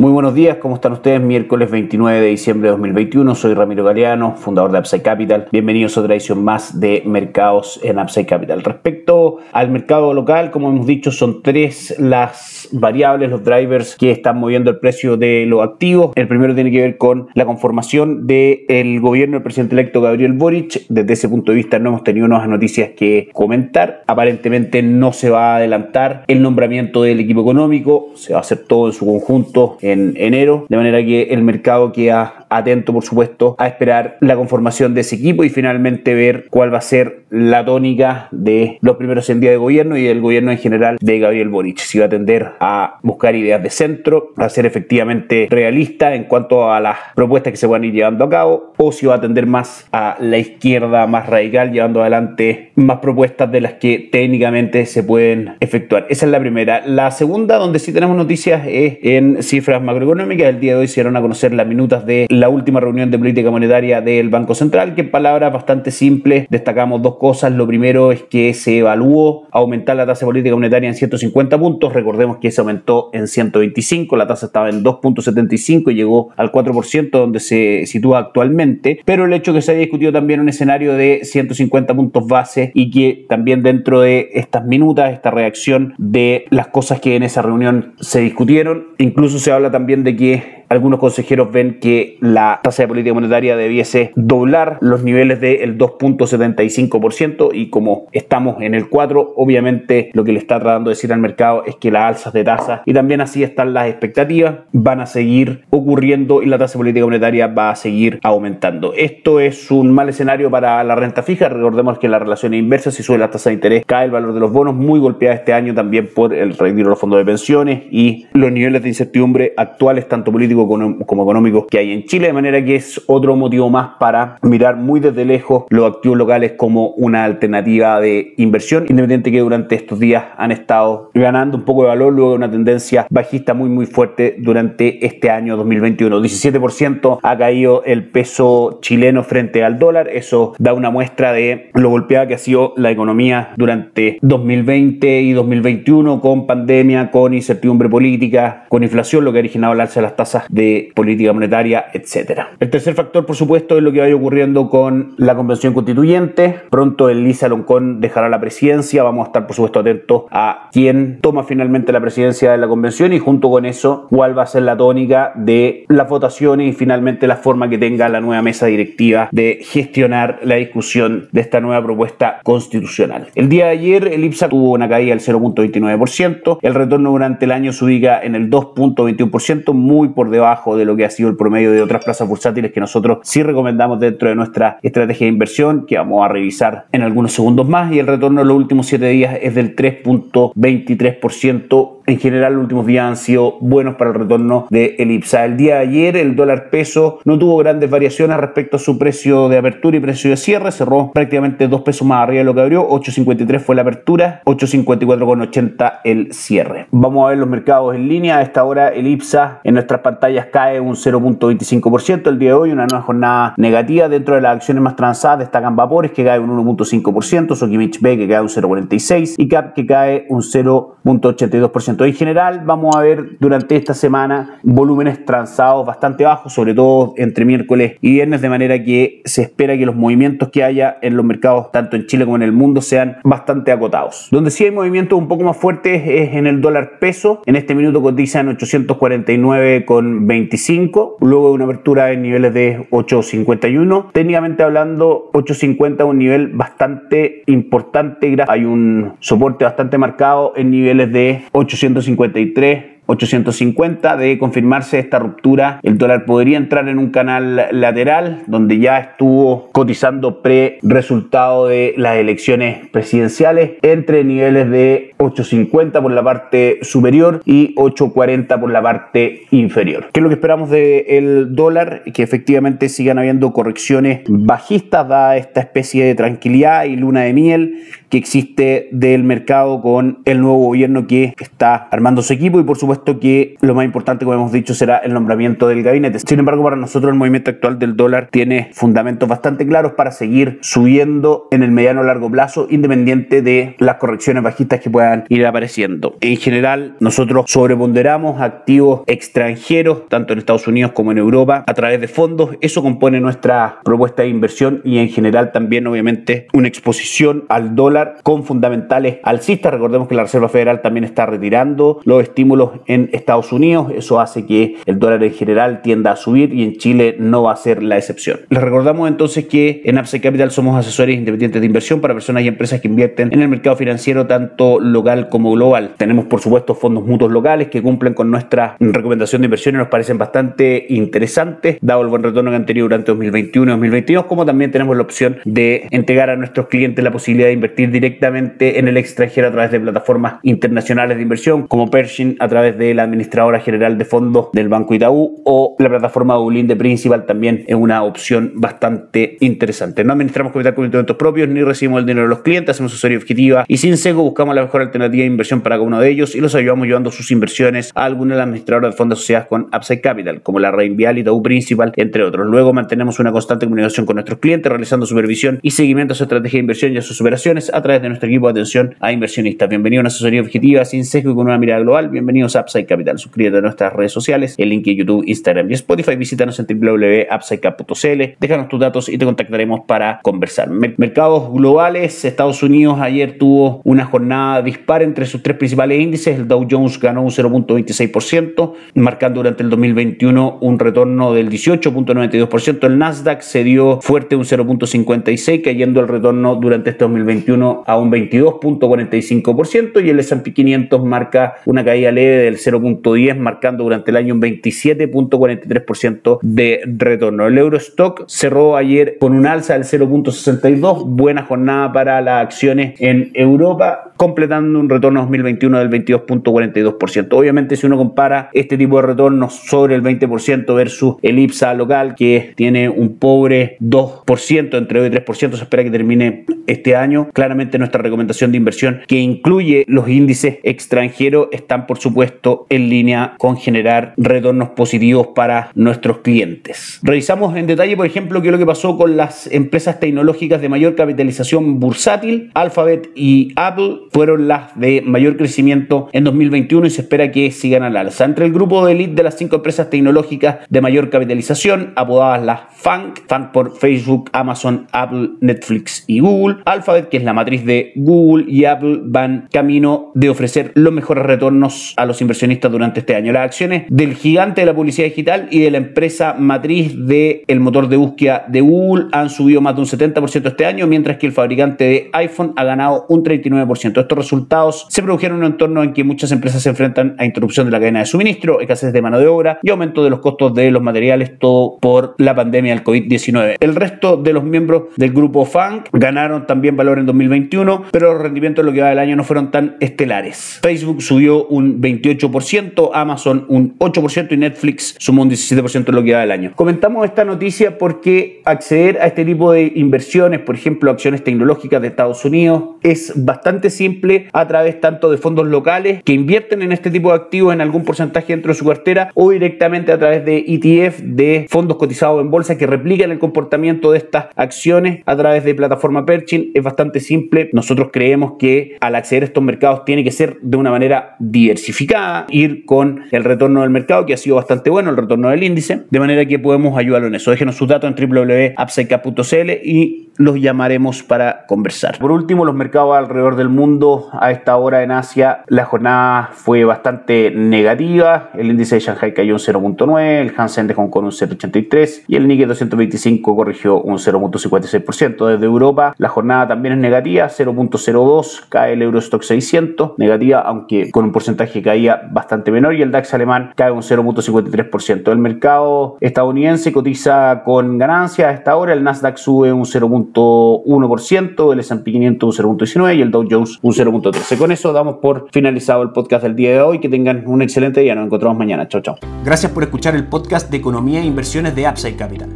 Muy buenos días, ¿cómo están ustedes? Miércoles 29 de diciembre de 2021, soy Ramiro Galeano, fundador de Upside Capital. Bienvenidos a otra edición más de mercados en Upside Capital. Respecto al mercado local, como hemos dicho, son tres las variables, los drivers que están moviendo el precio de los activos. El primero tiene que ver con la conformación del gobierno del presidente electo Gabriel Boric. Desde ese punto de vista no hemos tenido nuevas noticias que comentar. Aparentemente no se va a adelantar el nombramiento del equipo económico, se va a hacer todo en su conjunto en enero, de manera que el mercado queda atento, por supuesto, a esperar la conformación de ese equipo y finalmente ver cuál va a ser la tónica de los primeros 100 días de gobierno y del gobierno en general de Gabriel Boric. Si va a tender a buscar ideas de centro, a ser efectivamente realista en cuanto a las propuestas que se van a ir llevando a cabo, o si va a tender más a la izquierda más radical, llevando adelante más propuestas de las que técnicamente se pueden efectuar. Esa es la primera. La segunda, donde sí tenemos noticias, es en cifras macroeconómicas. El día de hoy se dieron a conocer las minutas de última reunión de política monetaria del Banco Central, que en palabras bastante simples destacamos dos cosas. Lo primero es que se evaluó aumentar la tasa política monetaria en 150 puntos. Recordemos que se aumentó en 125, la tasa estaba en 2.75 y llegó al 4%, donde se sitúa actualmente. Pero el hecho que se haya discutido también un escenario de 150 puntos base y que también dentro de estas minutas, esta reacción de las cosas que en esa reunión se discutieron, incluso se habla también de que algunos consejeros ven que la tasa de política monetaria debiese doblar los niveles del 2.75% y como estamos en el 4, obviamente lo que le está tratando de decir al mercado es que las alzas de tasa y también así están las expectativas van a seguir ocurriendo y la tasa de política monetaria va a seguir aumentando. Esto es un mal escenario para la renta fija. Recordemos que la relación es inversa. Si sube la tasa de interés, cae el valor de los bonos, muy golpeada este año también por el retiro de los fondos de pensiones y los niveles de incertidumbre actuales, tanto políticos como económicos que hay en Chile, de manera que es otro motivo más para mirar muy desde lejos los activos locales como una alternativa de inversión, independiente que durante estos días han estado ganando un poco de valor luego de una tendencia bajista muy muy fuerte durante este año 2021. 17% ha caído el peso chileno frente al dólar, eso da una muestra de lo golpeada que ha sido la economía durante 2020 y 2021 con pandemia, con incertidumbre política, con inflación, lo que ha originado el alza de las tasas de política monetaria, etcétera. El tercer factor, por supuesto, es lo que vaya ocurriendo con la convención constituyente. Pronto el Lisa Loncón dejará la presidencia. Vamos a estar, por supuesto, atentos a quién toma finalmente la presidencia de la convención y junto con eso, cuál va a ser la tónica de las votaciones y finalmente la forma que tenga la nueva mesa directiva de gestionar la discusión de esta nueva propuesta constitucional. El día de ayer, el IPSA tuvo una caída del 0.29%. El retorno durante el año se ubica en el 2.21%, muy por debajo debajo de lo que ha sido el promedio de otras plazas bursátiles que nosotros sí recomendamos dentro de nuestra estrategia de inversión, que vamos a revisar en algunos segundos más. Y el retorno en los últimos 7 días es del 3.23% en general los últimos días han sido buenos para el retorno de Elipsa. El día de ayer el dólar peso no tuvo grandes variaciones respecto a su precio de apertura y precio de cierre, cerró prácticamente dos pesos más arriba de lo que abrió, 8.53 fue la apertura, 8.54,80 el cierre. Vamos a ver los mercados en línea, a esta hora el IPSA en nuestras pantallas cae un 0.25% el día de hoy, una nueva jornada negativa. Dentro de las acciones más transadas destacan Vapores que cae un 1.5%, Sokimich B que cae un 0.46% y CAP que cae un 0.82%. En general, vamos a ver durante esta semana volúmenes transados bastante bajos, sobre todo entre miércoles y viernes, de manera que se espera que los movimientos que haya en los mercados, tanto en Chile como en el mundo, sean bastante acotados. Donde sí hay movimientos un poco más fuertes es en el dólar peso. En este minuto cotiza en 849,25, luego de una apertura en niveles de 851. Técnicamente hablando, 850 es un nivel bastante importante. Hay un soporte bastante marcado en niveles de 800 153 850 de confirmarse esta ruptura, el dólar podría entrar en un canal lateral donde ya estuvo cotizando pre-resultado de las elecciones presidenciales entre niveles de 850 por la parte superior y 840 por la parte inferior. ¿Qué es lo que esperamos del dólar? Que efectivamente sigan habiendo correcciones bajistas, da esta especie de tranquilidad y luna de miel que existe del mercado con el nuevo gobierno que está armando su equipo y por supuesto que lo más importante, como hemos dicho, será el nombramiento del gabinete. Sin embargo, para nosotros el movimiento actual del dólar tiene fundamentos bastante claros para seguir subiendo en el mediano o largo plazo, independiente de las correcciones bajistas que puedan ir apareciendo. En general, nosotros sobreponderamos activos extranjeros, tanto en Estados Unidos como en Europa, a través de fondos. Eso compone nuestra propuesta de inversión y en general también, obviamente, una exposición al dólar con fundamentales alcistas. Recordemos que la Reserva Federal también está retirando los estímulos en Estados Unidos. Eso hace que el dólar en general tienda a subir y en Chile no va a ser la excepción. Les recordamos entonces que en Upside Capital somos asesores independientes de inversión para personas y empresas que invierten en el mercado financiero tanto local como global. Tenemos por supuesto fondos mutuos locales que cumplen con nuestra recomendación de inversión y nos parecen bastante interesantes dado el buen retorno que han tenido durante 2021 y 2022 como también tenemos la opción de entregar a nuestros clientes la posibilidad de invertir directamente en el extranjero a través de plataformas internacionales de inversión como Pershing a través de la administradora general de fondos del Banco Itaú o la plataforma Dublín de Principal también es una opción bastante interesante. No administramos capital con instrumentos propios ni recibimos el dinero de los clientes, hacemos asesoría objetiva y sin seco buscamos la mejor alternativa de inversión para cada uno de ellos y los ayudamos llevando sus inversiones a alguna de las administradoras de fondos asociadas con Upside Capital, como la Reinvial y Itaú Principal, entre otros. Luego mantenemos una constante comunicación con nuestros clientes, realizando supervisión y seguimiento a su estrategia de inversión y a sus operaciones a través de nuestro equipo de atención a inversionistas. Bienvenido a una asesoría objetiva sin sesgo y con una mirada global. Bienvenidos a Upside Capital. Suscríbete a nuestras redes sociales, el link de YouTube, Instagram y Spotify. Visítanos en www.upsidecap.cl. Déjanos tus datos y te contactaremos para conversar. Mercados globales. Estados Unidos ayer tuvo una jornada dispar entre sus tres principales índices. El Dow Jones ganó un 0.26%, marcando durante el 2021 un retorno del 18.92%. El Nasdaq se dio fuerte un 0.56, cayendo el retorno durante este 2021 a un 22.45% y el S&P 500 marca una caída leve del 0.10, marcando durante el año un 27.43% de retorno. El Eurostock cerró ayer con un alza del 0.62, buena jornada para las acciones en Europa, completando un retorno 2021 del 22.42%. Obviamente si uno compara este tipo de retornos sobre el 20% versus el IPSA local que tiene un pobre 2%, entre 2 y 3%, se espera que termine este año. Claramente nuestra recomendación de inversión que incluye los índices extranjeros están por supuesto en línea con generar retornos positivos para nuestros clientes. Revisamos en detalle, por ejemplo, qué es lo que pasó con las empresas tecnológicas de mayor capitalización bursátil. Alphabet y Apple fueron las de mayor crecimiento en 2021 y se espera que sigan al alza. Entre el grupo de elite de las cinco empresas tecnológicas de mayor capitalización, apodadas las FANG, FANG por Facebook, Amazon, Apple, Netflix y Google. Alphabet, que es la matriz de Google y Apple, van camino de ofrecer los mejores retornos a los inversionistas durante este año. Las acciones del gigante de la publicidad digital y de la empresa matriz del el motor de búsqueda de Google han subido más de un 70% este año, mientras que el fabricante de iPhone ha ganado un 39%. Estos resultados se produjeron en un entorno en que muchas empresas se enfrentan a interrupción de la cadena de suministro, escasez de mano de obra y aumento de los costos de los materiales, todo por la pandemia del COVID-19. El resto de los miembros del grupo FANG ganaron también valor en 2021, pero los rendimientos en lo que va del año no fueron tan estelares. Facebook subió un 28%, Amazon un 8% y Netflix sumó un 17% en lo que va del año. Comentamos esta noticia porque acceder a este tipo de inversiones, por ejemplo, acciones tecnológicas de Estados Unidos, es bastante simple a través tanto de fondos locales que invierten en este tipo de activos en algún porcentaje dentro de su cartera o directamente a través de ETF, de fondos cotizados en bolsa que replican el comportamiento de estas acciones a través de plataforma Pershing. Es bastante simple. Nosotros creemos que al acceder a estos mercados tiene que ser de una manera diversificada, ir con el retorno del mercado que ha sido bastante bueno, el retorno del índice, de manera que podemos ayudarlo en eso. Déjenos sus datos en www.upsidecap.cl y los llamaremos para conversar. Por último, los mercados alrededor del mundo a esta hora en Asia, la jornada fue bastante negativa. El índice de Shanghai cayó un 0.9, el Hansen de Hong Kong un 0.83 y el Nikkei 225 corrigió un 0.56%. Desde Europa, la jornada también es negativa, 0.02, cae el Eurostock 600, negativa aunque con un porcentaje que caía bastante menor y el DAX alemán cae un 0.53%. El mercado estadounidense cotiza con ganancias a esta hora, el Nasdaq sube un 0.1%, el S&P 500 un 0.19 y el Dow Jones un 0.13. Con eso damos por finalizado el podcast del día de hoy. Que tengan un excelente día. Nos encontramos mañana. Chao, chao. Gracias por escuchar el podcast de Economía e Inversiones de Upside Capital.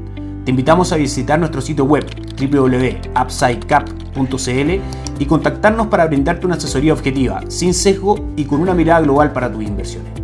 Te invitamos a visitar nuestro sitio web www.upsidecap.cl y contactarnos para brindarte una asesoría objetiva, sin sesgo y con una mirada global para tus inversiones.